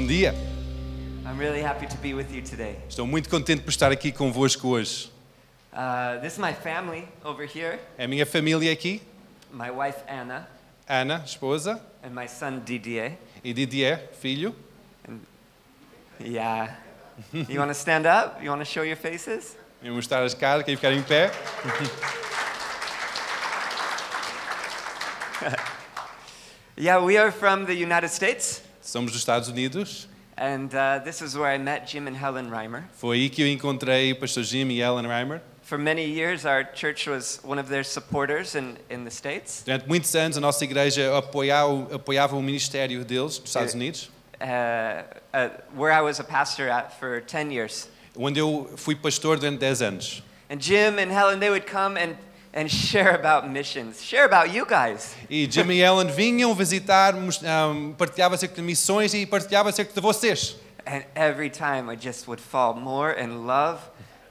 Bom dia. I'm really happy to be with you today. Estou muito contente por estar aqui convosco hoje. Uh, this is my family over here É a minha família aqui, my wife Anna, Ana, esposa, and my son Didier. e Didier, filho. Yeah. You want to stand up? You want to show your faces? Vou mostrar as caras, quem ficar em pé. Yeah, we are from the United States, Somos dos Estados Unidos. and uh, this is where I met Jim and Helen Reimer. Foi aí que eu encontrei o pastor Jim e Ellen Reimer. For many years, our church was one of their supporters in, in the States. Durante muitos anos, a nossa igreja apoiava, apoiava o ministério deles, dos Estados Unidos, Uh, uh, where I was a pastor at for 10 years. onde eu fui pastor durante 10 anos. And Jim and Helen, they would come and, and share about missions, share about you guys. E Jim e Ellen vinham visitar, um, partilhava acerca de missões e partilhava acerca de vocês. And every time I just would fall more in love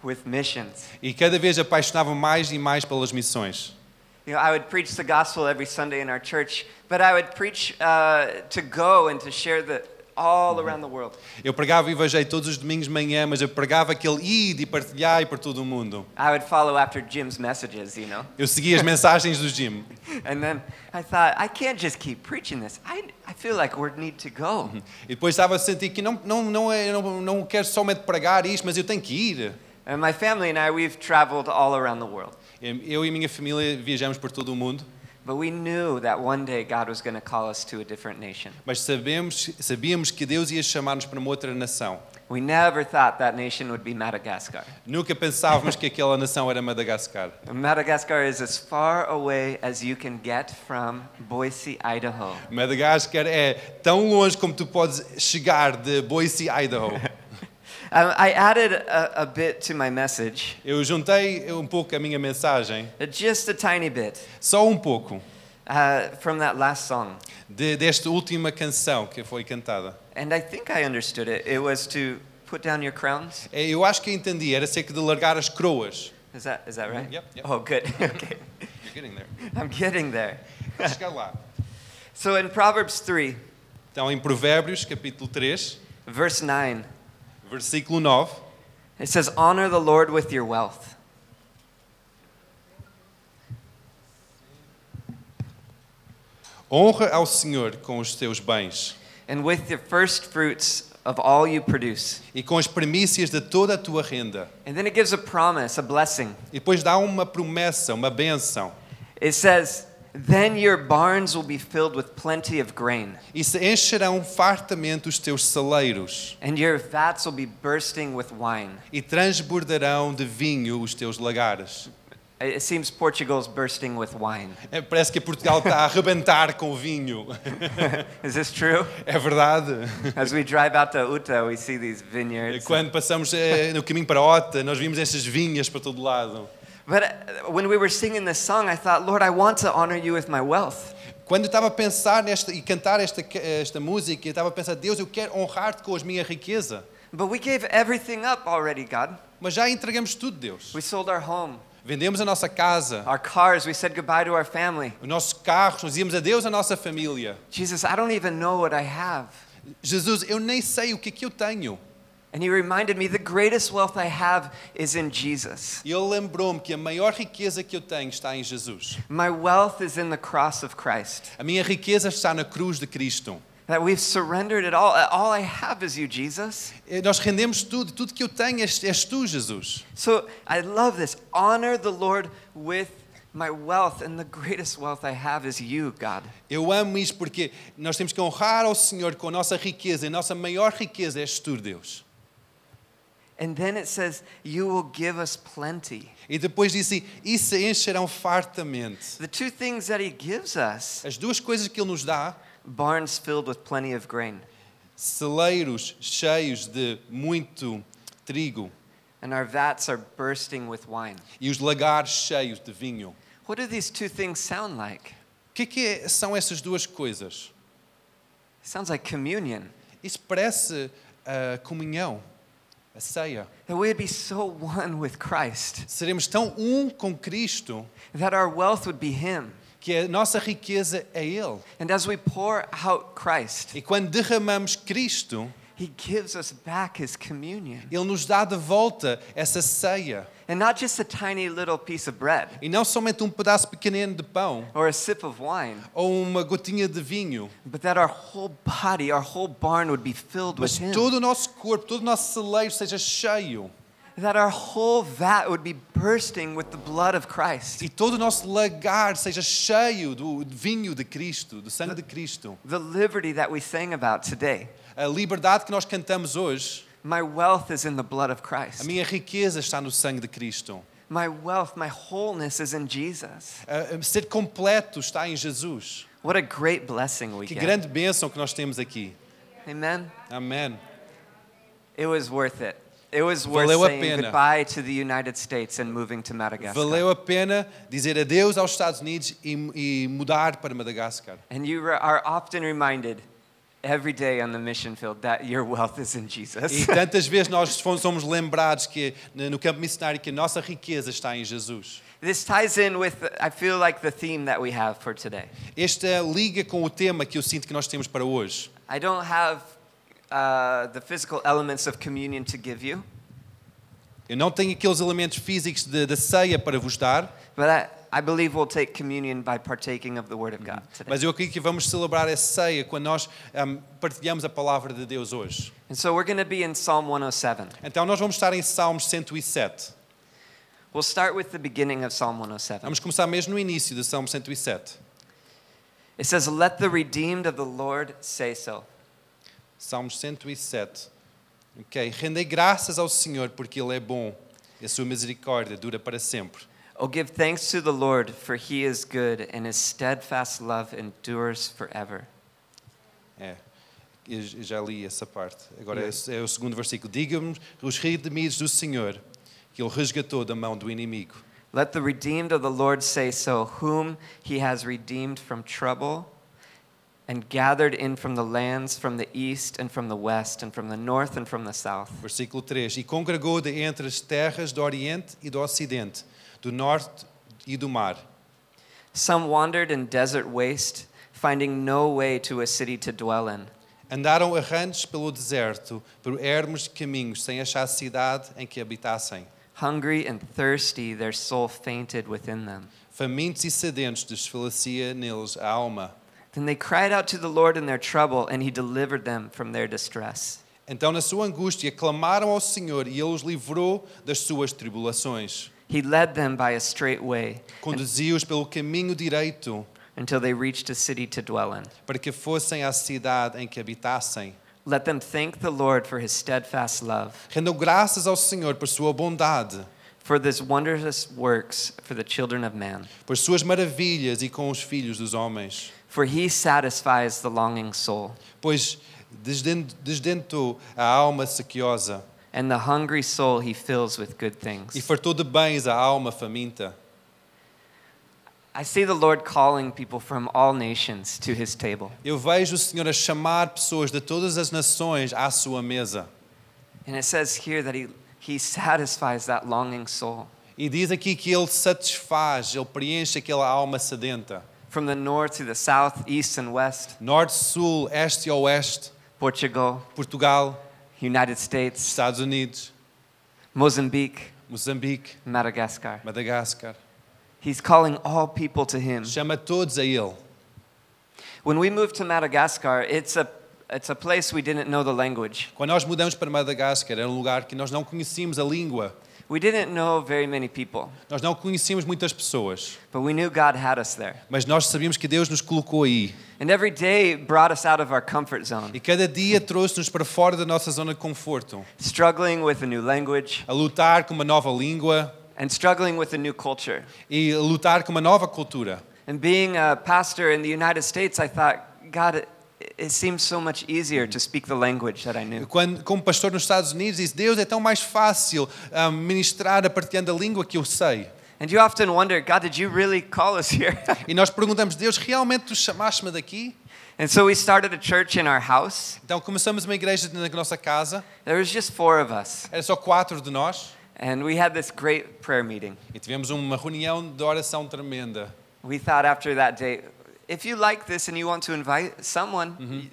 with missions. E cada vez apaixonava mais e mais pelas missões. You know, I would preach the gospel every Sunday in our church, but I would preach uh, to go and to share the all around the world. Eu pregava o evangelho todos os domingos de manhã, mas eu pregava aquele id e partilhar por todo o mundo. I would follow after Jim's messages, you know. Eu seguia as mensagens do Jim. And then I thought, I can't just keep preaching this. I, I feel like we need to go. E depois estava a sentir que não, não, não, é, não, não quero somente pregar isto, mas eu tenho que ir. And my family and I, we've traveled all around the world. Eu e minha família viajamos por todo o mundo, But we knew that one day God was going to call us to a different nation. mas sabemos, sabíamos que Deus ia chamar-nos para uma outra nação. We never thought that nation would be Madagascar. Nunca pensávamos que aquela nação era Madagascar. Madagascar is as far away as you can get from Boise, Idaho. Madagascar é tão longe como tu podes chegar de Boise, Idaho. I added a, a bit to my message, Eu juntei um pouco a minha mensagem, just a tiny bit, só um pouco, uh, from that last song. de, desta última canção que foi cantada. And I think I understood it. It was to put down your crowns. É, Eu acho que entendi, era acerca de largar as croas. Is that, is that right? Yep, yep. Oh, good. okay. You're getting there. I'm getting there. Vais chegar lá. So in Proverbs 3, Então, em Provérbios, capítulo 3, verse 9, versículo 9, it says, Honor the Lord with your wealth. honra ao Senhor com os teus bens and with the first fruits of all you produce. e com as primícias de toda a tua renda. And then it gives a promise, a blessing. E depois dá uma promessa, uma benção. It says, Then your barns will be filled with plenty of grain, E se encherão fartamente os teus celeiros, and your vats will be bursting with wine. e transbordarão de vinho os teus lagares. It seems Portugal's bursting with wine. É, parece que Portugal está a arrebentar com vinho. Is this true? É verdade. As we drive out to Uta, we see these vineyards. Quando passamos eh, no caminho para Ota, nós vimos essas vinhas para todo lado. But uh, when we were singing this song, I thought, Lord, I want to honor you with my wealth. Quando estava a pensar nesta e cantar esta, esta música, eu estava a pensar, Deus, eu quero honrar-te com a minha riqueza. But we gave everything up already, God. Mas já entregamos tudo, Deus. We sold our home, Vendemos a nossa casa, our cars, we said goodbye to our family. os nossos carros, nós dizíamos adeus à nossa família. Jesus, I don't even know what I have. Jesus, eu nem sei o que é que eu tenho. And he reminded me the greatest wealth I have is in Jesus. E ele lembrou-me que a maior riqueza que eu tenho está em Jesus. My wealth is in the cross of Christ. A minha riqueza está na cruz de Cristo. That we've surrendered it all. All I have is you, Jesus. Nós rendemos tudo, tudo que eu tenho és, és tu, Jesus. So I love this. Honor the Lord with my wealth, and the greatest wealth I have is you, God. Eu amo isto porque nós temos que honrar ao Senhor com a nossa riqueza. E a nossa maior riqueza és tu, Deus. And then it says, You will give us plenty. E depois disse, e se encherão fartamente. The two things that He gives us As duas coisas que Ele nos dá, barns filled with plenty of grain, celeiros cheios de muito trigo and our vats are bursting with wine. e os lagares cheios de vinho. What do these two things sound like? O que é que é- são essas duas coisas? sounds like communion. Isso parece a comunhão, a ceia. That we would be so one with Christ, Seremos tão um com Cristo that our wealth would be Him. que a nossa riqueza é Ele. And as we pour out Christ, E quando derramamos Cristo, He gives us back his communion. Ele nos dá de volta essa ceia. And not just a tiny little piece of bread E não somente um pedaço pequenino de pão or a sip of wine, ou uma gotinha de vinho, but that our whole body, our whole barn would be filled with mas him. todo o nosso corpo, todo o nosso celeiro seja cheio That our whole vat would be bursting with the blood of Christ. e todo o nosso lagar seja cheio do vinho de Cristo, do sangue de Cristo. The liberty that we sang about today. A liberdade que nós cantamos hoje, My wealth is in the blood of a Christ. minha riqueza está no sangue de Cristo. My wealth, my wholeness is in Jesus. A- a Ser completo está em Jesus. What a great blessing we Que get. grande bênção que nós temos aqui. Amen. Amém. It was worth it. It was worth Valeu a pena. goodbye to the United States and moving to Madagascar. Valeu a pena dizer adeus aos Estados Unidos e, e mudar para Madagascar. And you re- are often reminded every day on the mission field that your wealth is in E Jesus. tantas vezes nós somos lembrados que no campo missionário que a nossa riqueza está em Jesus. this ties in with, I feel like, the theme that we have for today. Esta liga com o tema que eu sinto que nós temos para hoje. I don't have uh, the physical elements of communion to give you, Eu não tenho aqueles elementos físicos da ceia para vos dar, but I, I believe we'll take communion by partaking of the Word of God today. mas eu acredito que vamos celebrar a ceia quando nós ahm, partilhamos a palavra de Deus hoje. And so we're going to be in Psalm 107. Então nós vamos estar em Salmos 107. We'll start with the beginning of Psalm 107. Vamos começar mesmo no início do Salmo 107. It says, Let the redeemed of the Lord say so. Salmos 107. Ok. Rendei graças ao Senhor porque Ele é bom e a sua misericórdia dura para sempre. Oh, give thanks to the Lord, for he is good, and his steadfast love endures forever. É. Eu já li essa parte. Agora é é o segundo versículo. Diga-me os redimidos do Senhor que Ele resgatou da mão do inimigo. Let the redeemed of the Lord say so, whom he has redeemed from trouble and gathered in from the lands from the east and from the west and from the north and from the south. Versículo 3. E congregou de entre as terras do Oriente e do Ocidente, do Norte e do Mar. Some wandered in desert waste, finding no way to a city to dwell in. Andaram errantes pelo deserto, por ermos caminhos, sem achar cidade em que habitassem. Hungry and thirsty, their soul fainted within them. Famintos e sedentos desfalecia neles a alma. Then they cried out to the Lord in their trouble, and he delivered them from their distress. Então, na sua angústia, clamaram ao Senhor e Ele os livrou das suas tribulações. He led them by a straight way Conduziu-os pelo caminho direito, until they reached a city to dwell in. para que fossem à cidade em que habitassem. Let them thank the Lord for his steadfast love, Rendam graças ao Senhor por sua bondade, for his wondrous works for the children of man. por suas maravilhas e com os filhos dos homens. For he satisfies the longing soul, Pois desden- desdentou a alma sequiosa and the hungry soul he fills with good things. e fartou de bens a alma faminta. I see the Lord calling people from all nations to his table. Eu vejo o Senhor a chamar pessoas de todas as nações à sua mesa. And it says here that he, he satisfies that longing soul. E diz aqui que Ele satisfaz, Ele preenche aquela alma sedenta. From the north to the south, east and west, Norte, Sul, Este e Oeste, Portugal, Portugal, United States, Estados Unidos, Mozambique, Moçambique, Madagascar. Madagascar. He's calling all people to him. Chama todos a Ele. When we moved to Madagascar, it's a, it's a place we didn't know the language. Quando nós mudamos para Madagascar, era um lugar que nós não conhecíamos a língua. We didn't know very many people, Nós não conhecíamos muitas pessoas. but we knew God had us there. Mas nós sabíamos que Deus nos colocou aí. And every day brought us out of our comfort zone, E cada dia trouxe-nos para fora da nossa zona de conforto. struggling with a new language A lutar com uma nova língua and struggling with a new culture. e lutar com uma nova cultura. And being a pastor in the United States, I thought, God, it, it seems so much easier to speak the language that I knew. Quando, como pastor nos Estados Unidos, disse: Deus é tão mais fácil ah, ministrar a partilhando a língua que eu sei. And you often wonder, God, did you really call us here? E nós perguntamos: Deus, realmente tu chamaste-me daqui? and so we started a church in our house. Então começamos uma igreja na nossa casa, There was just four of us. era só quatro de nós, And we had this great prayer meeting. e tivemos uma reunião de oração tremenda. We thought after that day, if you like this and you want to invite someone,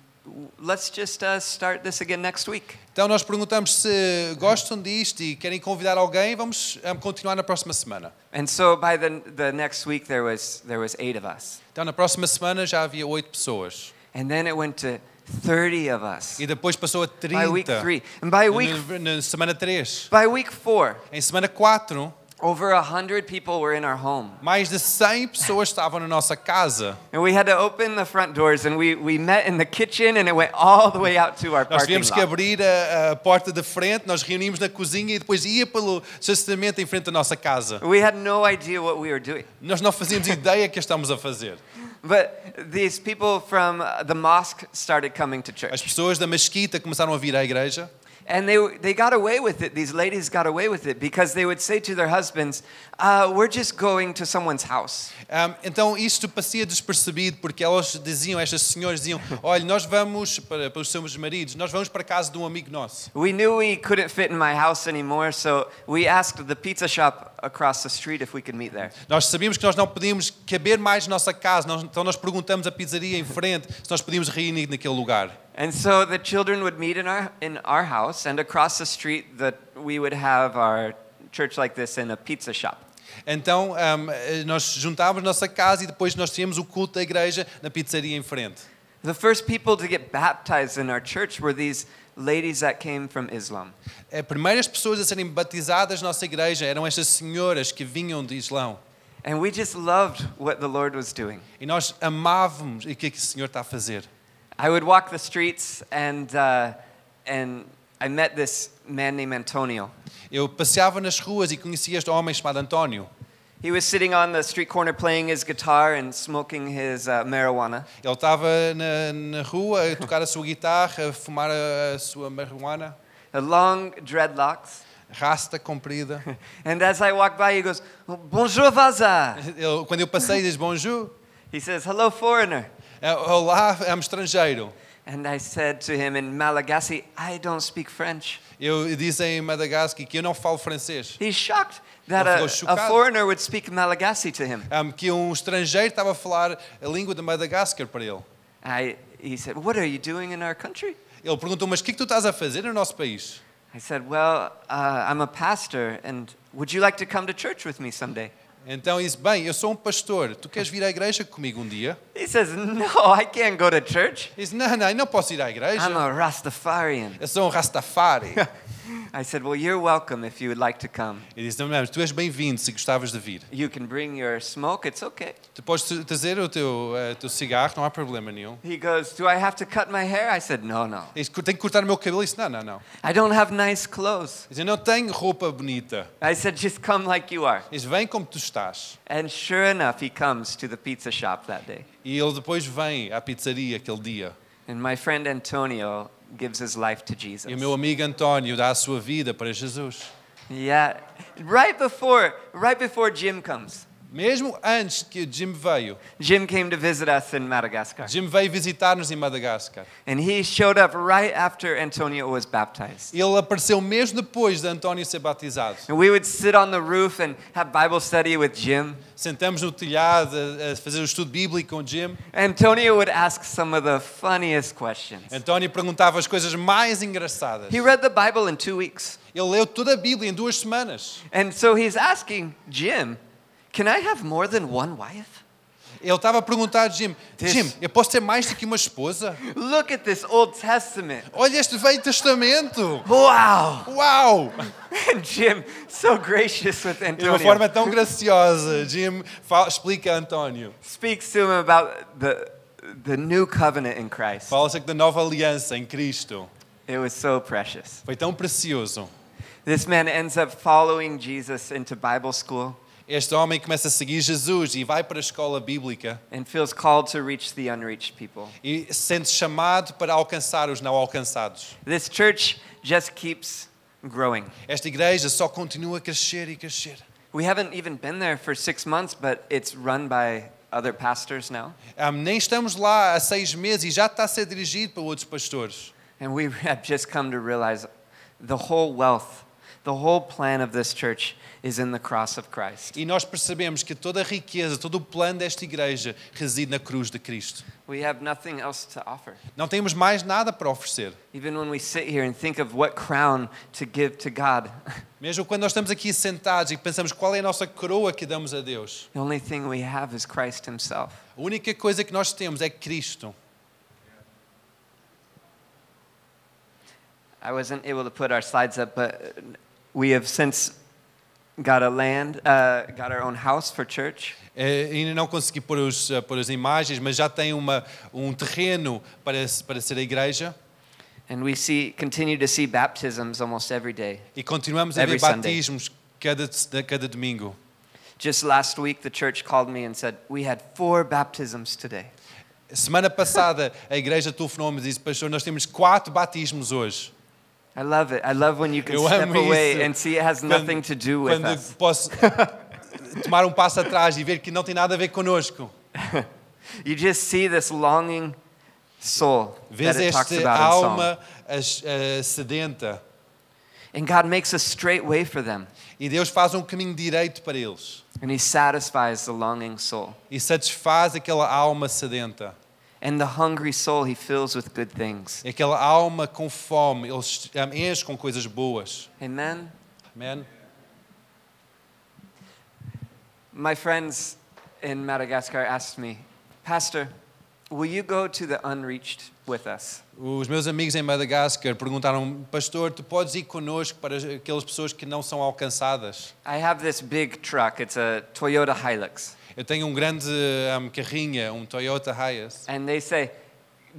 let's just uh, start this again next week. Então nós perguntamos se gostam disto e querem convidar alguém, vamos um, continuar na próxima semana. And so by the, the next week, there was, there was eight of us. Então na próxima semana já havia oito pessoas. And then it went to 30 of us E depois passou a by week three. And by week, Na, na semana 3. by week four, Em semana 4, over 100 people were in our home. mais de 100 pessoas estavam na nossa casa. And we had to open the front doors, and we, we met in the kitchen, and it went all the way out to our Nós parking tivemos que lot. abrir a, a porta da frente, nós reunimos na cozinha e depois ia pelo estacionamento em frente da nossa casa. We had no idea what we were doing. Nós não fazíamos ideia que estamos a fazer. But these people from the mosque started coming to As church. pessoas da mesquita começaram a vir à igreja And they, they got away with it. These ladies got away with it because they would say to their husbands, uh, We're just going to someone's house. Um, então isto passia despercebido porque elas diziam, estas senhoras diziam, olha, nós vamos para, para os seus maridos, nós vamos para a casa de um amigo nosso. We knew we couldn't fit in my house anymore, so we asked the pizza shop across the street if we could meet there. Nós sabíamos que nós não podíamos caber mais na nossa casa, então nós perguntamos à pizzaria em frente se nós podíamos reunir naquele lugar. And so the children would meet in our, in our house, and across the street, that we would have our church like this in a pizza shop. Então um, eh, nós juntávamos nossa casa e depois nós tínhamos o culto da igreja na pizzaria em frente. The first people to get baptized in our church were these ladies that came from Islam. As primeiras pessoas a serem batizadas na nossa igreja eram estas senhoras que vinham de Islão. And we just loved what the Lord was doing. E nós amávamos o que é que o Senhor está a fazer. I would walk the streets, and, uh, and I met this man named Antonio. Eu passeava nas ruas e conhecia este homem chamado António. He was sitting on the street corner playing his guitar and smoking his uh, marijuana. Ele estava na, na rua a tocar a sua guitarra, a fumar a, a sua marihuana, The long dreadlocks. rasta comprida. And as I walked by, he goes, Bonjour, Vaza. Ele, quando eu passei, diz bonjour. He says, Hello, foreigner. É, Olá, é um estrangeiro. And I said to him in Malagasy, I don't speak French. Eu disse em Madagascar que eu não falo francês. He's shocked that a, a foreigner would speak Malagasy to him. Um, que um estrangeiro estava a falar a língua de Madagascar para ele. I, he said, What are you doing in our country? Ele perguntou, mas o que que tu estás a fazer no nosso país? I said, Well, uh, I'm a pastor, and would you like to come to church with me someday? Então ele disse, bem, eu sou um pastor, tu queres vir à igreja comigo um dia? He says, No, I can't go to church. Ele disse, não, não, eu não posso ir à igreja. I'm a Rastafarian. Eu sou um Rastafari. I said, Well, you're welcome if you would like to come. Ele disse, não, não, tu és bem-vindo se gostavas de vir. You can bring your smoke, it's okay. Tu podes trazer o teu, eh, teu cigarro, não há problema nenhum. He goes, Do I have to cut my hair? I said, No, no. Ele disse, tem que cortar o meu cabelo? Ele disse, não, não, não. I don't have nice clothes. Ele disse, eu não tenho roupa bonita. I said, Just come like you are. Ele disse, vem como tu estás. And sure enough, he comes to the pizza shop that day. E ele depois vem à pizzaria aquele dia. And my friend Antonio gives his life to Jesus. E o meu amigo António dá a sua vida para Jesus. Yeah, right before, right before Jim comes. Mesmo antes que o Jim veio. Jim came to visit us in Madagascar. Jim veio visitar-nos em Madagascar. And he showed up right after Antonio was baptized. Ele apareceu mesmo depois de António ser batizado. And we would sit on the roof and have Bible study with Jim. Sentamos no telhado a, a fazer o estudo bíblico com Jim. Antonio would ask some of the funniest questions. António perguntava as coisas mais engraçadas. He read the Bible in two weeks. Ele leu toda a Bíblia em duas semanas. And so he's asking Jim, Can I have more than one wife? Ele estava a perguntar a Jim: Jim, eu posso ter mais do que uma esposa? Look at this Old Testament. Olha este Velho Testamento! Wow! Uau! And Jim, so gracious with De uma Antonio, forma tão graciosa, Jim fala- explica a António. speaks to him about the, the new covenant in Christ. Fala acerca da nova aliança em Cristo. It was so precious. Foi tão precioso. This man ends up following Jesus into Bible school Este homem começa a seguir Jesus e vai para a escola bíblica and feels called to reach the unreached people. e se sente chamado para alcançar os não alcançados. This church just keeps growing. Esta igreja só continua a crescer e crescer. We haven't even been there for six months, but it's run by other pastors now. Ah, nem estamos lá há seis meses e já está a ser dirigido por outros pastores. And we have just come to realize the whole wealth The whole plan of this church is in the cross of Christ. E nós percebemos que toda a riqueza, todo o plano desta igreja reside na cruz de Cristo. We have nothing else to offer. Não temos mais nada para oferecer. Even when we sit here and think of what crown to give to God, Mesmo quando nós estamos aqui sentados e pensamos qual é a nossa coroa que damos a Deus, the only thing we have is Christ Himself. a única coisa que nós temos é Cristo. I wasn't able to put our slides up, but we have since got a land, uh, got our own house for church. Eh, ainda não consegui pôr, os, eh, pôr as imagens, mas já tem uma, um terreno para, para ser a igreja And we see, continue to see baptisms almost every day. e continuamos a ver Every batismos cada, cada domingo. Just last week, the church called me and said, We had four baptisms today. Semana passada a igreja telefonou-me e disse: Pastor, nós temos quatro batismos hoje. I love it. I love when you can Eu step away and see it has Quando- nothing to do with quando us. posso tomar um passo atrás e ver que não tem nada a ver connosco. You just see this longing soul Vês that it talks about in alma as- eh, sedenta And God makes a straight way for them. e Deus faz um caminho direito para eles And He satisfies the longing soul. e satisfaz aquela alma sedenta. And the hungry soul He fills with good things. Aquela alma com fome, eles enche com coisas boas. Amen. Amém? My friends in Madagascar asked me, Pastor, will you go to the unreached with us? Os meus amigos em Madagascar perguntaram, pastor, tu podes ir connosco para aquelas pessoas que não são alcançadas? I have this big truck. It's a Toyota Hilux. Eu tenho um grande um, carrinha, um Toyota Hiace, And they say,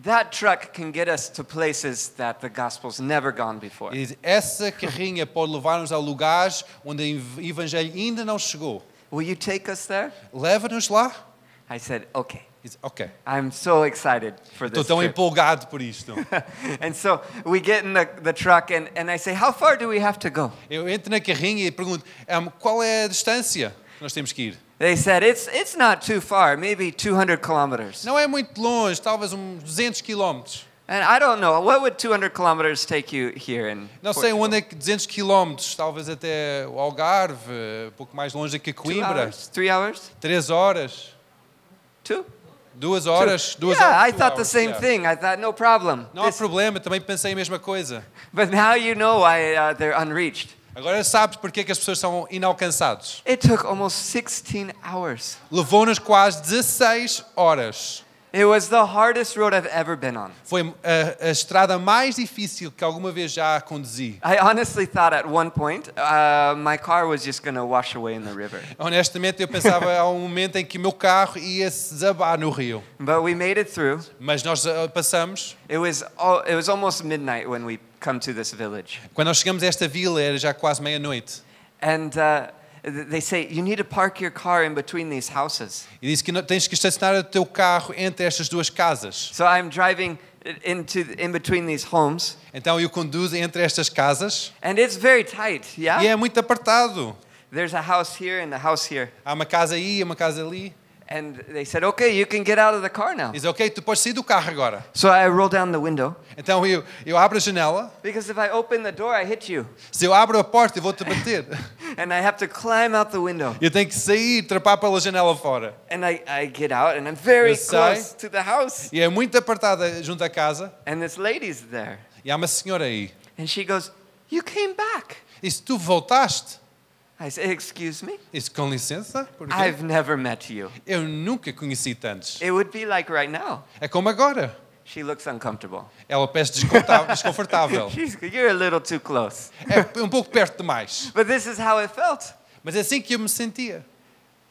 that truck can get us to places that the gospel's never gone before. e diz, essa carrinha pode levar-nos a lugares onde o ev- evangelho ainda não chegou. Will you take us there? Leva-nos lá? I said, okay. E diz, ok, I'm so excited for estou this tão trip. empolgado por isto. and so we get in the, the truck and, and I say, how far do we have to go? Eu entro na carrinha e pergunto, um, qual é a distância que nós temos que ir? They said, it's, it's not too far, maybe 200 kilometers. Não é muito longe, talvez uns 200 quilómetros. And I don't know, what would 200 kilometers take you here in Não sei Portugal? onde é que 200 quilómetros, talvez até o Algarve, um pouco mais longe que Two Coimbra. hours? Three hours? Três horas, Two? duas horas, Two. duas yeah, horas. I two thought the same yeah. thing. I thought, no problem. Não há problema, também pensei a mesma coisa. but now you know why uh, they're unreached. Agora sabes porque é que as pessoas são inalcançados. It took almost 16 hours. Levou-nos quase 16 horas. It was the hardest road I've ever been on. Foi a, a estrada mais difícil que alguma vez já conduzi. I honestly thought at one point uh, my car was just going to wash away in the river. Honestamente, eu pensava há um momento em que o meu carro ia se desabar no rio. But we made it through. Mas nós ah, passamos. It was, al- it was almost midnight when we come to this village. Quando nós chegamos a esta vila, era já quase meia-noite. And uh, they say, you need to park your car in between these houses. E disse que tens que estacionar o teu carro entre estas duas casas. So I'm driving into in between these homes, Então eu conduzo entre estas casas and it's very tight, yeah? e é muito apertado. There's a house here and a house here. Há uma casa aí, uma casa ali. And they said, okay, you can get out of the car now. Diz, ok, tu podes sair do carro agora. So I roll down the window Então eu, eu abro a janela. because if I open the door, I hit you. Se eu abro a porta, eu vou-te bater. And I have to climb out the window. Eu tenho que sair, trepar pela janela fora. And I, I get out and I'm very close to the house. E é muito apertada junto à casa. And this lady's there. E há uma senhora aí. And she goes, You came back. Disse, tu voltaste? I said, Excuse me? Disse, com licença? I've never met you. Eu nunca conheci tantos. It would be like right now. É como agora. She looks uncomfortable. Ela parece desconfortável. You're a little too close. É um pouco perto demais. But this is how it felt. Mas é assim que eu me sentia.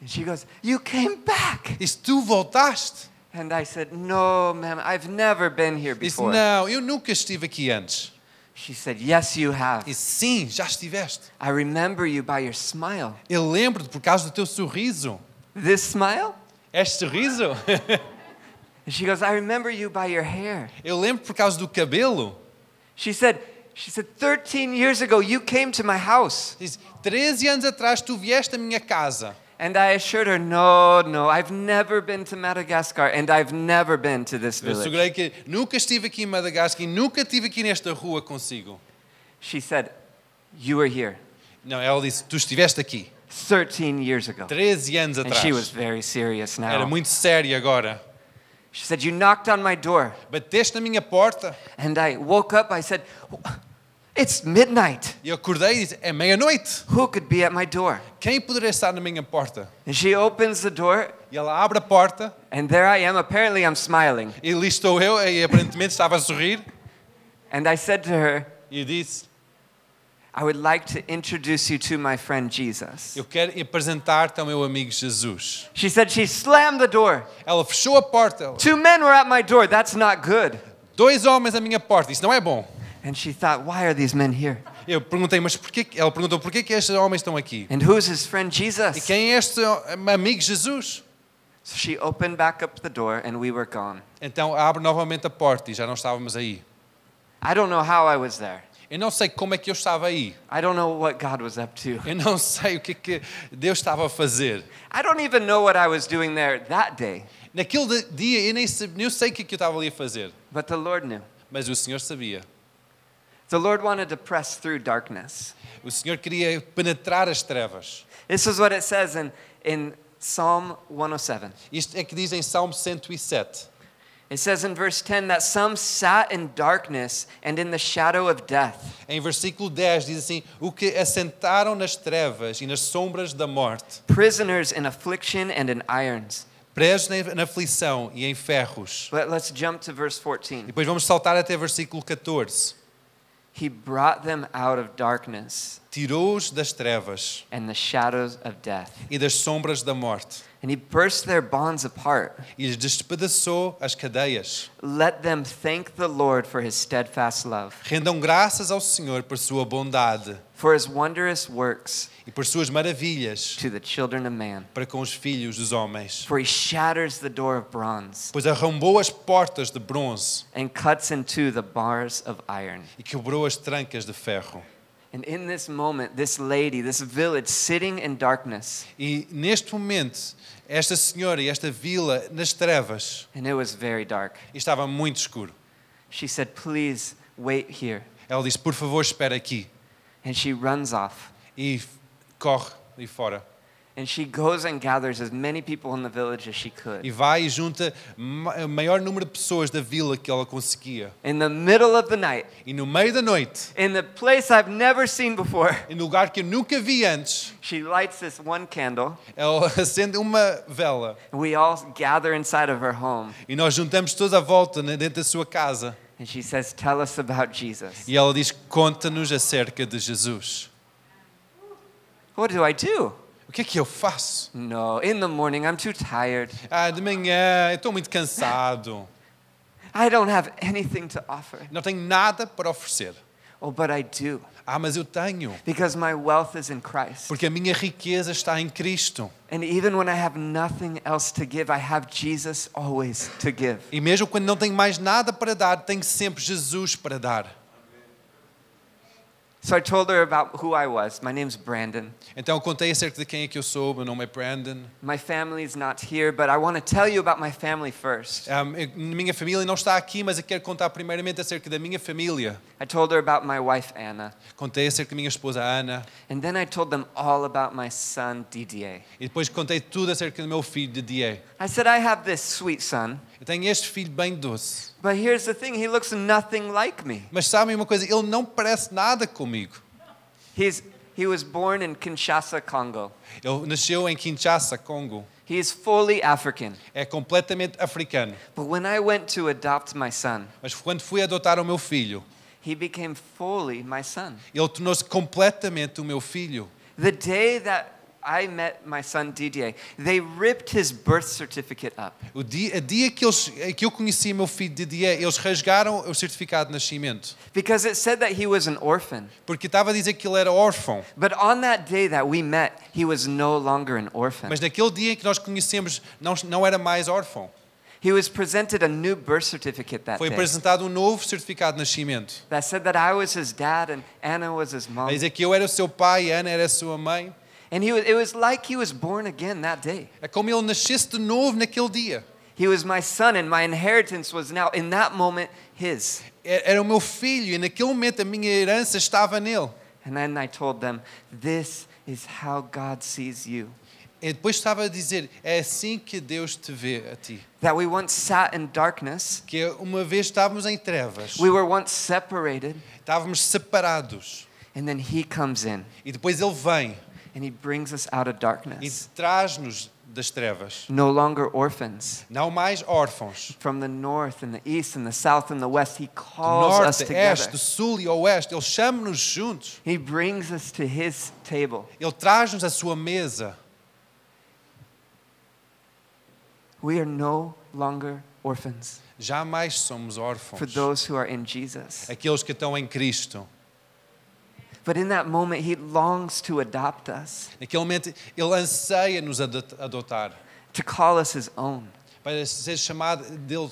And she goes, You came back. Disse, tu voltaste? And I said, No, ma'am, I've never been here Disse, before. não, eu nunca estive aqui antes. She said, Yes, you have. Disse, sim, já estiveste. I remember you by your smile. Eu lembro-te por causa do teu sorriso. This smile? Este sorriso? And she goes, I remember you by your hair. Eu lembro por causa do cabelo. She said, she said, 13 years ago, you came to my house. Disse, 13 anos atrás tu vieste à minha casa. And I assured her, no, no, I've never been to Madagascar and I've never been to this Eu village. segurei que nunca estive aqui em Madagascar e nunca estive aqui nesta rua consigo. She said, You were here. Não, ela disse: Tu estiveste aqui 13 years ago. 13 anos And she was very serious now. Era muito séria agora. She said, You knocked on my door. Bateste na minha porta And I woke up. I said, It's midnight. e eu acordei e disse: É meia-noite. Who could be at my door? Quem poderia estar na minha porta? And she opens the door, E ela abre a porta and there I am. Apparently, I'm smiling. e ali estou eu e aparentemente estava a sorrir. And I said to her, E disse: I would like to introduce you to my friend Jesus. Eu quero apresentar-te ao meu amigo Jesus. She said she slammed the door. Ela fechou a porta. Two men were at my door. That's not good. Dois homens à minha porta. Isso não é bom. And she thought, Why are these men here? Eu perguntei, mas porquê? Ela perguntou, porquê que estes homens estão aqui? And who's his friend E Jesus? quem é este amigo Jesus? So she opened back up the door, and we were gone. Então abre novamente a porta e já não estávamos aí. I don't know how I was there. Eu não sei como é que eu estava aí. I don't know what God was up to. Eu não sei o que, que Deus estava a fazer. I don't even know what I was doing there that day, Naquele dia eu nem, sei o que, que eu estava ali a fazer. but the Lord knew. Mas o Senhor sabia. The Lord wanted to press through darkness. O Senhor queria penetrar as trevas. This is what it says in, in Psalm 107. Isto é que diz em Salmo 107. It says in verse 10 that some sat in darkness and in the shadow of death, Em versículo 10 diz assim: O que assentaram nas trevas e nas sombras da morte, prisoners in affliction and in irons. presos na aflição e em ferros. But let's jump to verse E 14. depois vamos saltar até versículo 14. He brought them out of darkness Tirou-os das trevas and the shadows of death. e das sombras da morte And he burst their bonds apart. e despedaçou as cadeias. Let them thank the Lord for his steadfast love, Rendam graças ao Senhor por sua bondade for his wondrous works e por suas maravilhas to the children of man. para com os filhos dos homens. For he shatters the door of bronze Pois arrombou as portas de bronze and cuts in two the bars of iron. e quebrou as trancas de ferro. And in this moment, this lady, this village sitting in darkness, E neste momento, esta senhora e esta vila nas trevas, and it was very dark, e estava muito escuro. she said, Please wait here. Ela disse: Por favor, espera aqui. And she runs off. E corre ali fora. And she goes and gathers as many people in the village as she E could. vai e junta o maior número de pessoas da vila que ela conseguia. In the middle of the night, E no meio da noite, in the place I've never seen before, em lugar que eu nunca vi antes, she lights this one candle. ela acende uma vela. We all gather inside of her home. E nós juntamos todos à volta né, dentro da sua casa. And she says, Tell us about Jesus. E ela diz: Conta-nos acerca de Jesus. What do I do? O que é que eu faço? No, in the morning, I'm too tired. Ah, de manhã, eu estou muito cansado. I don't have anything to offer. Não tenho nada para oferecer. Oh, but I do, Ah, mas eu tenho. because my wealth is in Christ. Porque a minha riqueza está em Cristo. And even when I have nothing else to give, I have Jesus always to give. E mesmo quando não tenho mais nada para dar, tenho sempre Jesus para dar. So I told her about who I was. My name's Brandon. Então contei acerca de quem é que eu sou. Meu nome é Brandon. My family's not here, but I want to tell you about my family first. Um, minha família não está aqui, mas eu quero contar primeiramente acerca da minha família. I told her about my wife, Anna. Contei acerca da minha esposa Ana. And then I told them all about my son, Didier. E depois contei tudo acerca do meu filho Didier. I said, I have this sweet son, Eu tenho este filho bem doce. but here's the thing he looks nothing like me. Mas sabem uma coisa? Ele não parece nada comigo. He's, he was born in Kinshasa, Congo. Ele nasceu em Kinshasa, Congo. He is fully African. É completamente africano. But when I went to adopt my son, Mas quando fui adotar o meu filho, he became fully my son. ele tornou-se completamente o meu filho. The day that I met my son Didier, they ripped his birth certificate up. O dia, dia que, eles, que eu conheci meu filho Didier, eles rasgaram o certificado de nascimento. Because it said that he was an orphan. Porque estava a dizer que ele era órfão. But on that day that we met, he was no longer an orphan. Mas naquele dia em que nós conhecemos, não, não era mais órfão. He was presented a new birth certificate that Foi apresentado um novo certificado de nascimento. that said that I was his dad and Anna was his mom. A dizer que eu era o seu pai, Ana era a sua mãe. And he was, it was like he was born again that day. É como ele nascesse de novo naquele dia. He was my son, and my inheritance was now, in that moment, his. Era o meu filho e naquele momento a minha herança estava nele. And then I told them, This is how God sees you. E depois estava a dizer, é assim que Deus te vê a ti. That we once sat in darkness, Que uma vez estávamos em trevas, we were once separated, estávamos separados. and then He comes in E depois Ele vem and He brings us out of e darkness. traz-nos das trevas. No longer orphans. Não mais órfãos. From the north and the east and the south and the west, He calls us norte, together. este, do sul e oeste. Ele chama-nos juntos. He brings us to His table. Ele traz-nos a sua mesa. We are no longer orphans Jamais somos for órfãos. those who are in Jesus. Aqueles que estão em Cristo. But in that moment, He longs to adopt us, Naquele momento, Ele anseia nos adot- adotar. to call us His own. Para ser chamado dele.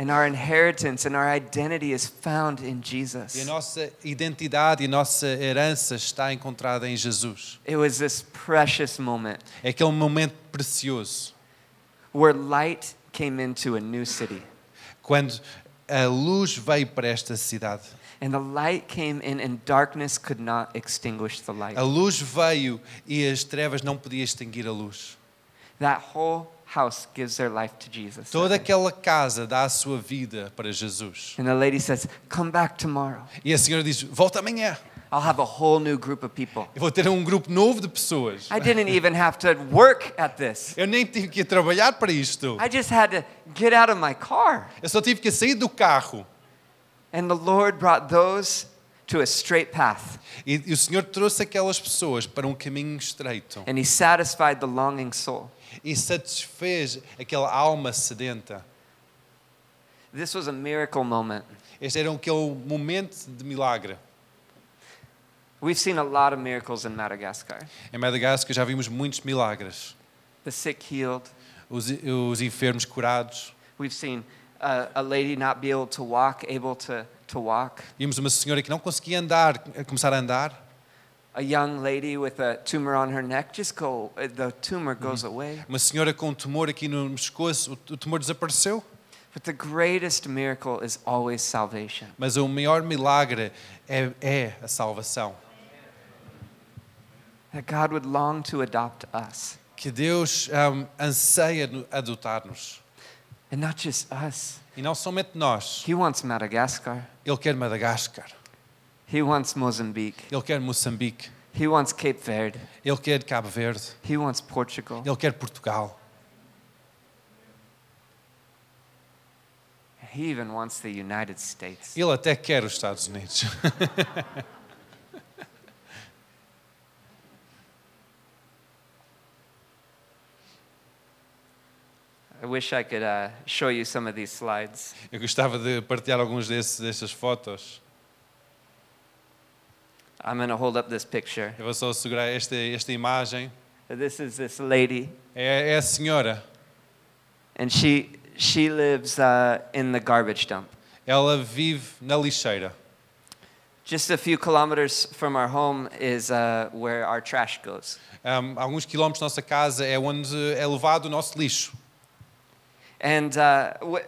And our inheritance and our identity is found in E a Jesus. nossa identidade e a nossa herança está encontrada em Jesus. It was this precious moment É aquele momento precioso. where light came into a new city. Quando a luz veio para esta cidade. And the light came in, and darkness could not extinguish the light. A luz veio e as trevas não podiam extinguir a luz. That whole house gives their life to Jesus. Toda aquela casa dá a sua vida para Jesus. And the lady says, Come back tomorrow. E a senhora diz: Volta amanhã. I'll have a whole new group of people. Eu vou ter um grupo novo de pessoas. I didn't even have to work at this. Eu nem tive que trabalhar para isto. I just had to get out of my car. Eu só tive que sair do carro. And the Lord brought those to a straight path. E, e o Senhor trouxe aquelas pessoas para um caminho estreito. And He satisfied the longing soul. E satisfez aquela alma sedenta. This was a miracle moment. Este era aquele momento de milagre. We've seen a lot of miracles in Madagascar. Em Madagascar já vimos muitos milagres. The sick healed. Os, os enfermos curados. We've seen uh, a lady not be able to walk, able to, to walk. Vimos uma senhora que não conseguia andar, a começar a andar. A young lady with a tumor on her neck just go, uh, the tumor goes away. Uma senhora com um tumor aqui no pescoço, o, tumor desapareceu. But the greatest miracle is always salvation. Mas o maior milagre é, é a salvação. That God would long to adopt us. Que Deus um, anseia no- adotar-nos. And not just us. E não somente nós. He wants Madagascar. Ele quer Madagascar. He wants Mozambique. Ele quer Moçambique. He wants Cape Verde. Ele quer Cabo Verde. He wants Portugal. Ele quer Portugal. He even wants the United States. Ele até quer os Estados Unidos. I wish I could uh, show you some of these slides. Eu gostava de partilhar alguns desses, dessas fotos. I'm going to hold up this picture. Eu vou só segurar esta, esta imagem. This is this lady, É, é a senhora. and she she lives uh, in the garbage dump. Ela vive na lixeira. Just a few kilometers from our home is uh, where our trash goes. Um, alguns quilómetros da nossa casa é onde é levado o nosso lixo. And uh, wh-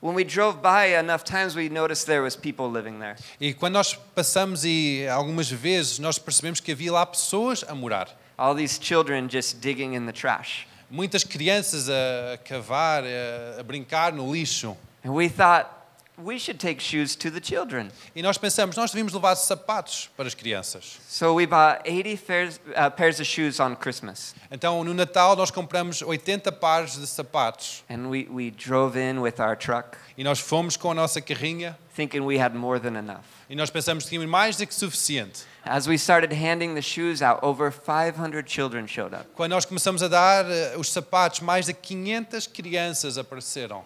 when we drove by enough times, we noticed there was people living there. E quando nós passamos e algumas vezes nós percebemos que havia lá pessoas a morar. All these children just digging in the trash. Muitas crianças a cavar, a, a brincar no lixo. And we thought we should take shoes to the children. E nós pensamos, nós devíamos levar sapatos para as crianças. So we bought 80 pairs, uh, pairs of shoes on Christmas. Então, no Natal, nós compramos 80 pares de sapatos. And we, we drove in with our truck E nós fomos com a nossa carrinha thinking we had more than enough. e nós pensamos que tínhamos mais do que suficiente. As we started handing the shoes out, over 500 children showed up. Quando nós começamos a dar eh, os sapatos, mais de 500 crianças apareceram.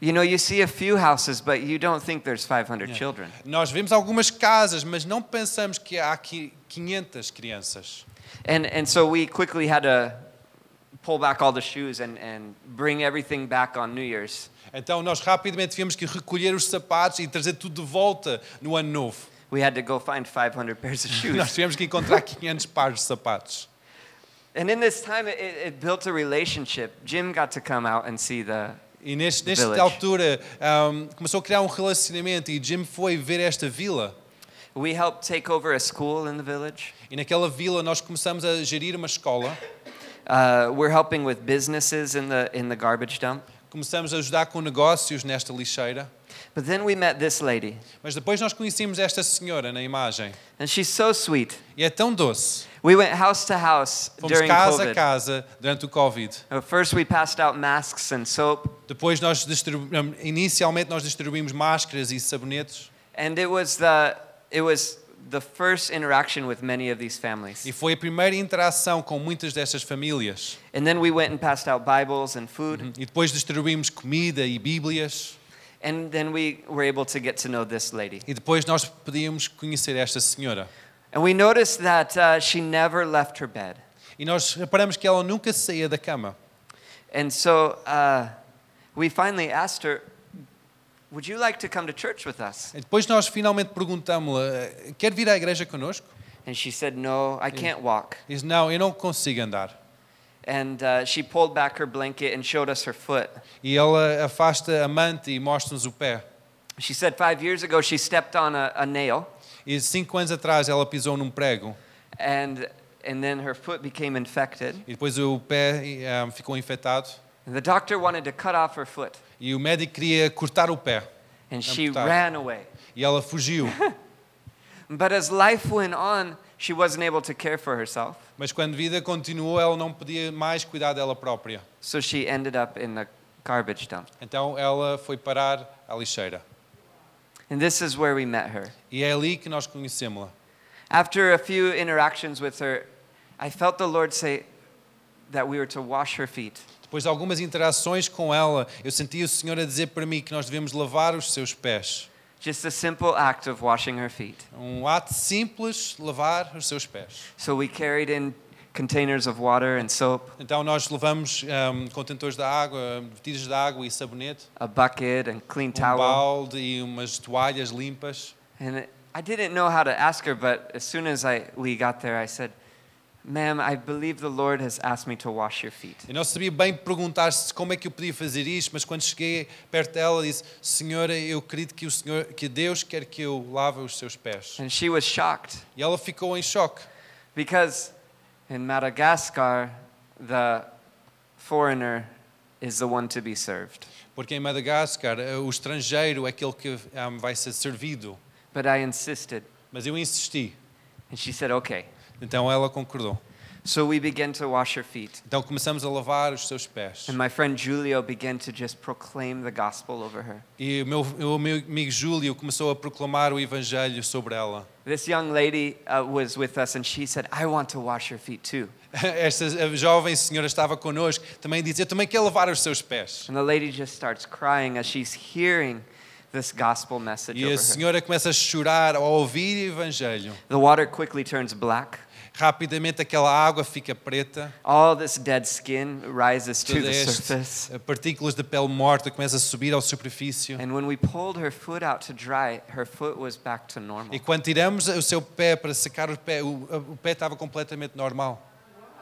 You know, you see a few houses, but you don't think there's 500 children. Nós vemos algumas casas, mas não pensamos que há aqui 500 crianças. And, and so we quickly had to pull back all the shoes and, and bring everything back on New Year's. Então nós rapidamente tivemos que recolher os sapatos e trazer tudo de volta no ano novo. We had to go find 500 pairs of shoes. Nós tivemos que encontrar 500 pares de sapatos. and in this time, it, it built a relationship. Jim got to come out and see the. E neste, nesta altura ahm, começou a criar um relacionamento e Jim foi ver esta vila. We helped take over a school in the village. E naquela vila nós começamos a gerir uma escola. Uh, we're helping with businesses in the, in the garbage dump. Começamos a ajudar com negócios nesta lixeira. But then we met this lady, Mas depois nós conhecemos esta senhora na imagem. and she's so sweet. E é tão doce. We went house to house Fomos during casa a COVID. casa durante o Covid. Uh, First, we passed out masks and soap, Depois nós distribu- inicialmente nós distribuímos máscaras e sabonetes and it was the it was the first interaction with many of these families. e foi a primeira interação com muitas destas famílias. And then we went and passed out Bibles and food, E depois distribuímos comida e bíblias and then we were able to get to know this lady. e depois nós podíamos conhecer esta senhora. And we noticed that uh, she never left her bed. E nós reparamos que ela nunca saía da cama. And so uh, we finally asked her, Would you like to come to church with us? E depois nós finalmente perguntámos-la: quer vir à igreja connosco? And she said, No, I can't walk. Disse: não, eu não consigo andar. And uh, she pulled back her blanket and showed us her foot. E ela afasta a manta e mostra-nos o pé. She said five years ago she stepped on a, a nail E cinco anos atrás ela pisou num prego and, and then her foot became infected. e depois o pé eh, ficou infectado. And the doctor wanted to cut off her foot. E o médico queria cortar o pé. And she ran away. E ela fugiu. But as life went on, she wasn't able to care for herself. Mas quando a vida continuou, ela não podia mais cuidar dela própria. So she ended up in the garbage dump. Então ela foi parar à lixeira. And this is where we met her. E é ali que nós conhecemos-la. After a few interactions with her, I felt the Lord say that we were to wash her feet. Depois de algumas interações com ela, eu senti o Senhor a dizer para mim que nós devemos lavar os seus pés. Just a simple act of washing her feet. Um ato simples, lavar os seus pés. So we carried in containers of water and soap, Então nós levamos um, contentores de água, botelhas de água e sabonete, a bucket and clean towel. um balde e umas toalhas limpas. And I didn't know how to ask her, but as soon as I, we got there, I said, Ma'am, I believe the Lord has asked me to wash your feet. Eu não sabia bem perguntar se como é que eu podia fazer isto, mas quando cheguei perto dela disse: Senhora, eu acredito que o Senhor, que Deus quer que eu lave os seus pés. And she was shocked E ela ficou em choque, because in Madagascar, the foreigner is the one to be served. porque em Madagascar eh, o estrangeiro é aquele que um, vai ser servido. But I insisted. Mas eu insisti, And she said, okay. Então ela concordou. So we began to wash her feet. Então começamos a lavar os seus pés. And my friend Julio began to just proclaim the gospel over her. E o meu, o meu amigo Júlio começou a proclamar o evangelho sobre ela. This young lady uh, was with us and she said, I want to wash your feet too. Esta jovem senhora estava connosco, também dizia: também quero lavar os seus pés. And the lady just starts crying as she's hearing this gospel message E a her. senhora começa a chorar ao ouvir o evangelho. The water quickly turns black. Rapidamente aquela água fica preta, All this dead skin rises to the surface. partículas de pele morta começam a subir à superfície. And when we pulled her foot out to dry, her foot was back to normal. E quando tiramos o seu pé para secar o pé, o, o pé estava completamente normal.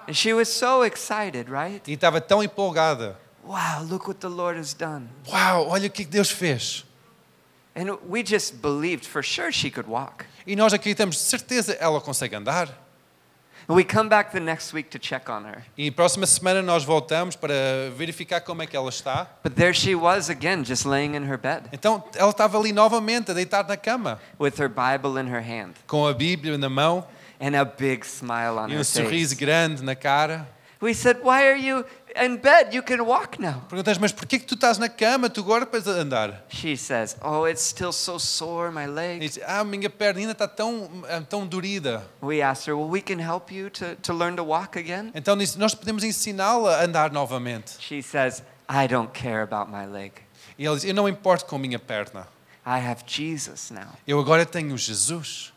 And she was so excited, right? E estava tão empolgada. Wow, look what the Lord has done. Uau, olha o que Deus fez. And we just believed for sure she could walk. E nós acreditamos, de certeza ela consegue andar. And we come back the next week to check on her. E próxima semana nós voltamos para verificar como é que ela está. But there she was again, just laying in her bed Então ela estava ali novamente a deitar na cama, with her Bible in her hand com a Bíblia na mão and a big smile on e her um sorriso face. grande na cara. We said, Why are you in bed? You can walk now. Perguntas, mas porquê que tu estás na cama? Tu agora podes andar. She says, Oh, it's still so sore, my leg. diz, ah, minha perna ainda está tão, ah, tão dorida. We asked her, Well, we can help you to, to learn to walk again. Então disse, nós podemos ensiná-la a andar novamente. She says, I don't care about my leg. E ela diz, eu não importo com a minha perna. I have Jesus now. Eu agora tenho Jesus.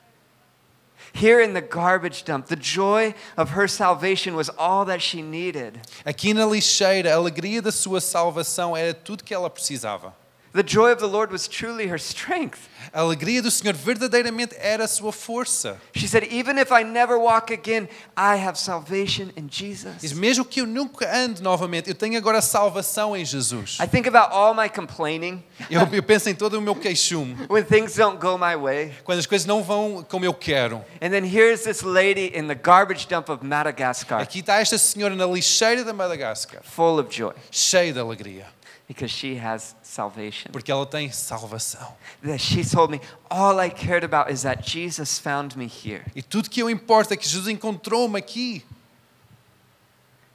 Here in the garbage dump, the joy of her salvation was all that she needed. Aqui na lixeira, a alegria da sua salvação era tudo que ela precisava. The joy of the Lord was truly her strength. A alegria do Senhor verdadeiramente era a sua força. She said, Even if I never walk again, I have salvation in Diz, Jesus. mesmo que eu nunca ande novamente, eu tenho agora salvação em Jesus. I think about all my complaining Eu, eu penso em todo o meu queixume, when things don't go my way. quando as coisas não vão como eu quero. And then here's this lady in the garbage dump of Madagascar, Aqui está esta senhora na lixeira da Madagascar, full of joy cheia de alegria, because she has salvation. porque ela tem salvação. That She told me, All I cared about is that Jesus found me here. E tudo que eu importa é que Jesus encontrou-me aqui.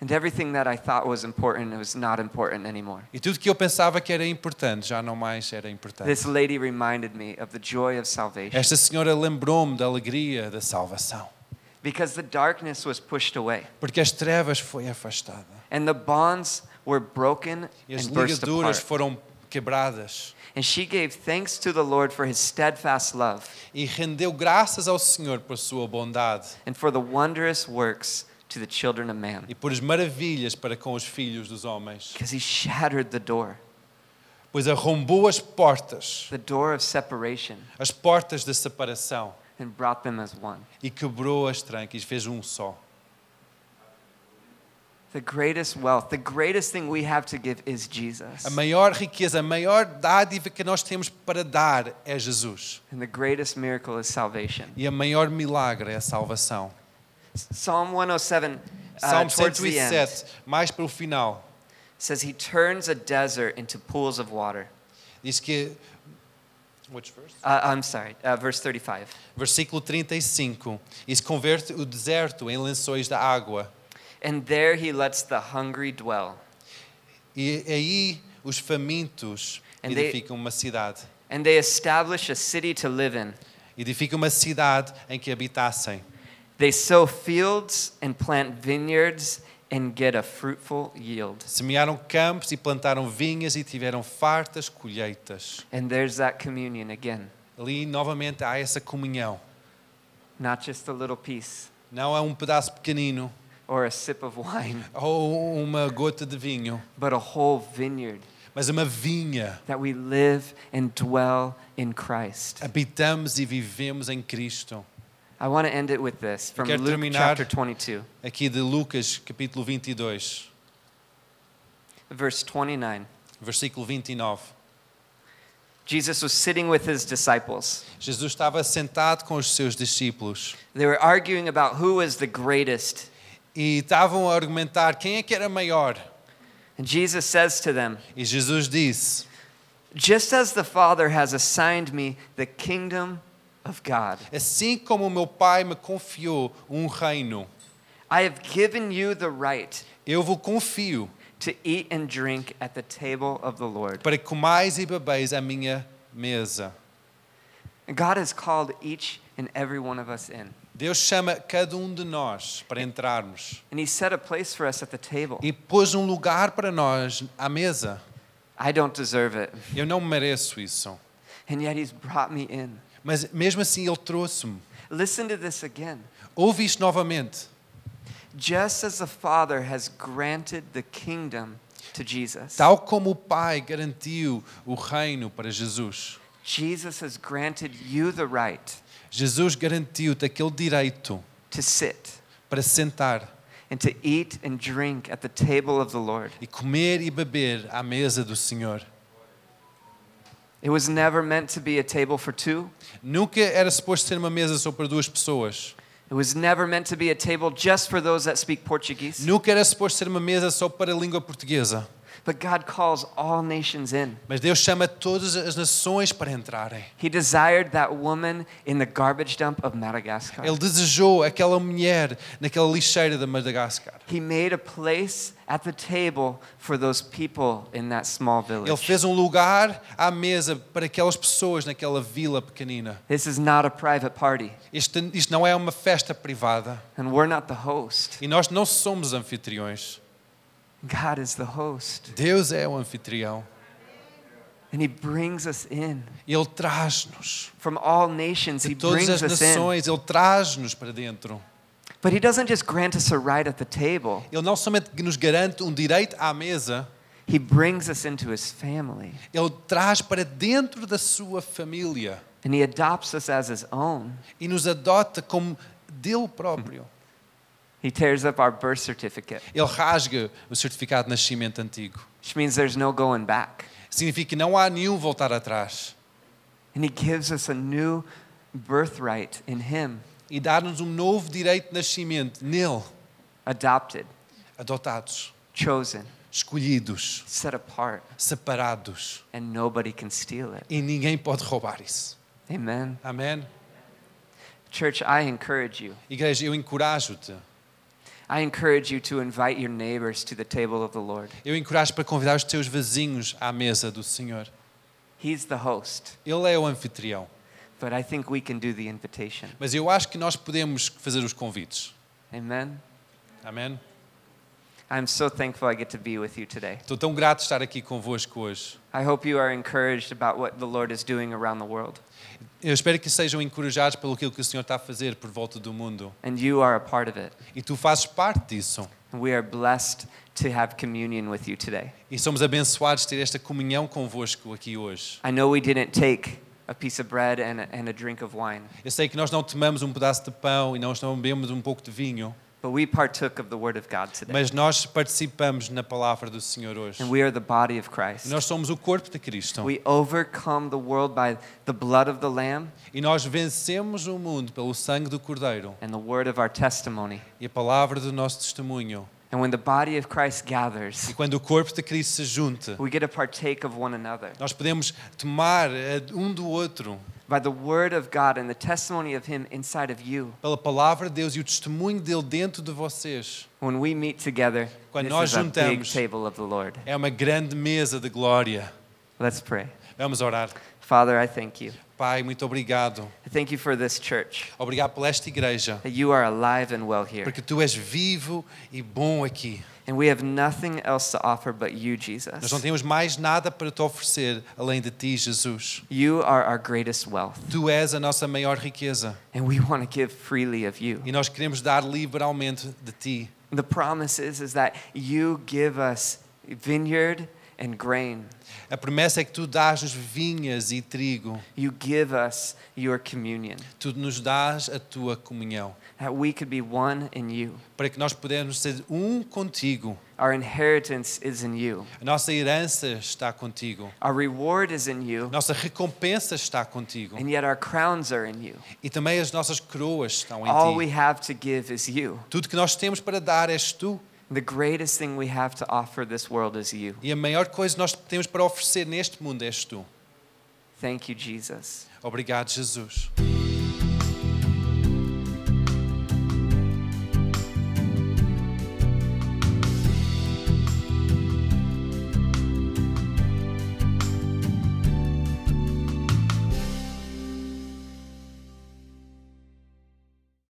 And everything that I thought was important was not important anymore. E tudo que eu pensava que era importante já não mais era importante. This lady reminded me of the joy of salvation Esta senhora lembrou-me da alegria da salvação, because the darkness was pushed away porque as trevas foi afastada and the bonds were broken e as and burst ligaduras apart. foram quebradas. And she gave thanks to the Lord for his steadfast love E rendeu graças ao Senhor por sua bondade and for the wondrous works to the children of man e por as maravilhas para com os filhos dos homens. because he shattered the door, Pois arrombou as portas, the door of separation, as portas da separação, and brought them as one. e quebrou as trancas, fez um só. The greatest wealth, the greatest thing we have to give is Jesus. A maior riqueza, a maior dádiva que nós temos para dar é Jesus. And the greatest miracle is salvation. E a maior milagre é a salvação. Psalm 107, uh, end, 107, mais para o final, says he turns a desert into pools of water. diz que. Which verse? Uh, I'm sorry, uh, verse 35. Versículo 35. E se converte o deserto em lençóis da água. And there he lets the hungry dwell. E aí os famintos And they- edificam uma cidade. And they establish a city to live in. Edificam uma cidade em que habitassem. They sow fields and plant vineyards and get a fruitful yield. Semearam campos e plantaram vinhas e tiveram fartas colheitas. And there's that communion again, Ali novamente há essa comunhão. not just a little piece Não é um pedaço pequenino or a sip of wine, ou uma gota de vinho, but a whole vineyard mas uma vinha. that we live and dwell in Christ. Habitamos e vivemos em Cristo. I want to end it with this from Luke terminar- chapter 22, Aqui de Lucas, capítulo 22, verse 29. versículo 29. Jesus was sitting with his disciples. Jesus estava sentado com os seus discípulos They were arguing about who was the greatest. E estavam a argumentar quem é que era maior. And Jesus says to them, E Jesus disse: Just as the Father has assigned me the kingdom of God, Assim como o meu Pai me confiou um reino, I have given you the right eu vos confio to eat and drink at the table of the Lord. para que comais e bebeis à minha mesa. And God has called each and every one of us in. Deus chama cada um de nós para entrarmos And He set a place for us at the table. e pôs um lugar para nós à mesa. I don't deserve it. Eu não mereço isso, And yet He's brought me in. mas mesmo assim Ele trouxe-me. Listen to this again. Ouve isto novamente. Just as the Father has granted the kingdom to Jesus, Tal como o Pai garantiu o reino para Jesus, Jesus has granted you the right Jesus garantiu-te aquele direito to sit para sentar and to eat and drink at the table of the Lord. e comer e beber à mesa do Senhor. It was never meant to be a table for two. Nunca era suposto ser uma mesa só para duas pessoas. It was never meant to be a table just for those that speak Portuguese. Nunca era suposto ser uma mesa só para a língua portuguesa. But God calls all nations in. Mas Deus chama todas as nações para entrarem. He desired that woman in the garbage dump of Madagascar. Ele desejou aquela mulher naquela lixeira de Madagascar. He made a place at the table for those people in that small Ele village. fez um lugar à mesa para aquelas pessoas naquela vila pequenina. This is not a private party, Isto, isto não é uma festa privada. and we're not the host. E nós não somos anfitriões. God is the host, Deus é o anfitrião. and He brings us in. Ele traz-nos. From all nations, He De todas brings as us in. nações, Ele traz-nos para dentro. But He doesn't just grant us a right at the table, Ele não somente nos garante um direito à mesa, He brings us into his family Ele traz para dentro da sua família and he adopts us as his own. e nos adota como dele próprio. He tears up our birth certificate, Ele rasga o certificado de nascimento antigo. which means there's no going back. Significa que não há nenhum voltar atrás. And he gives us a new birthright in him, E dá-nos um novo direito de nascimento nele, adopted, adotados, chosen, escolhidos, set apart, separados. and nobody can steal it. E ninguém pode roubar isso. Amen. Amém? Church, I encourage you. Igreja, eu encorajo-te. I encourage you to invite your neighbors to the table of the Lord. Eu encorajo para convidar os teus vizinhos à mesa do Senhor. He's the host, Ele é o anfitrião. but I think we can do the invitation. Mas eu acho que nós podemos fazer os convites. Amen. Amém? I'm so thankful I get to be with you today. Estou tão grato de estar aqui convosco hoje. I hope you are encouraged about what the Lord is doing around the world, Eu espero que sejam encorajados pelo que o Senhor está a fazer por volta do mundo. and you are a part of it. E tu fazes parte disso. We are blessed to have communion with you today. E somos abençoados de ter esta comunhão convosco aqui hoje. I know we didn't take a piece of bread and a, and a drink of wine, Eu sei que nós não tomamos um pedaço de pão e nós não bebemos um pouco de vinho, but we partook of the Word of God today. mas nós participamos na palavra do Senhor hoje. And we are the body of E Christ. nós somos o corpo de Cristo. We overcome the world by the blood of the Lamb E nós vencemos o mundo pelo sangue do Cordeiro and the word of our testimony. e a palavra do nosso testemunho. And when the body of Christ gathers, E quando o corpo de Cristo se junta, we get to partake of one another. nós podemos tomar eh, um do outro By the word of God and the testimony of Him inside of you. pela palavra de Deus e o testemunho dele dentro de vocês. When we meet together, Quando this nós is a big juntamos- table of the Lord. É uma grande mesa de glória. Let's pray. Vamos orar. Father, I thank you. Pai, muito obrigado. Thank you for this church, Obrigado por esta igreja, that you are alive and well here. porque tu és vivo e bom aqui. And we have nothing else to offer but you, Jesus. Nós não temos mais nada para te oferecer além de ti, Jesus. You are our greatest wealth, Tu és a nossa maior riqueza and we want to give freely of you. e nós queremos dar liberalmente de ti. The promise is, is that you give us vineyard and grain. A promessa é que tu dás-nos vinhas e trigo, You give us your communion, tu nos dás a tua comunhão, that we could be one in you. para que nós pudéssemos ser um contigo. Our inheritance is in you. A nossa herança está contigo, Our reward is in you, nossa recompensa está contigo and yet our crowns are in you. e também as nossas coroas estão All em we ti. have to give is you. Tudo que nós temos para dar és tu The greatest thing we have to offer this world is you. e a maior coisa que nós temos para oferecer neste mundo és tu. Thank you, Jesus. Obrigado, Jesus.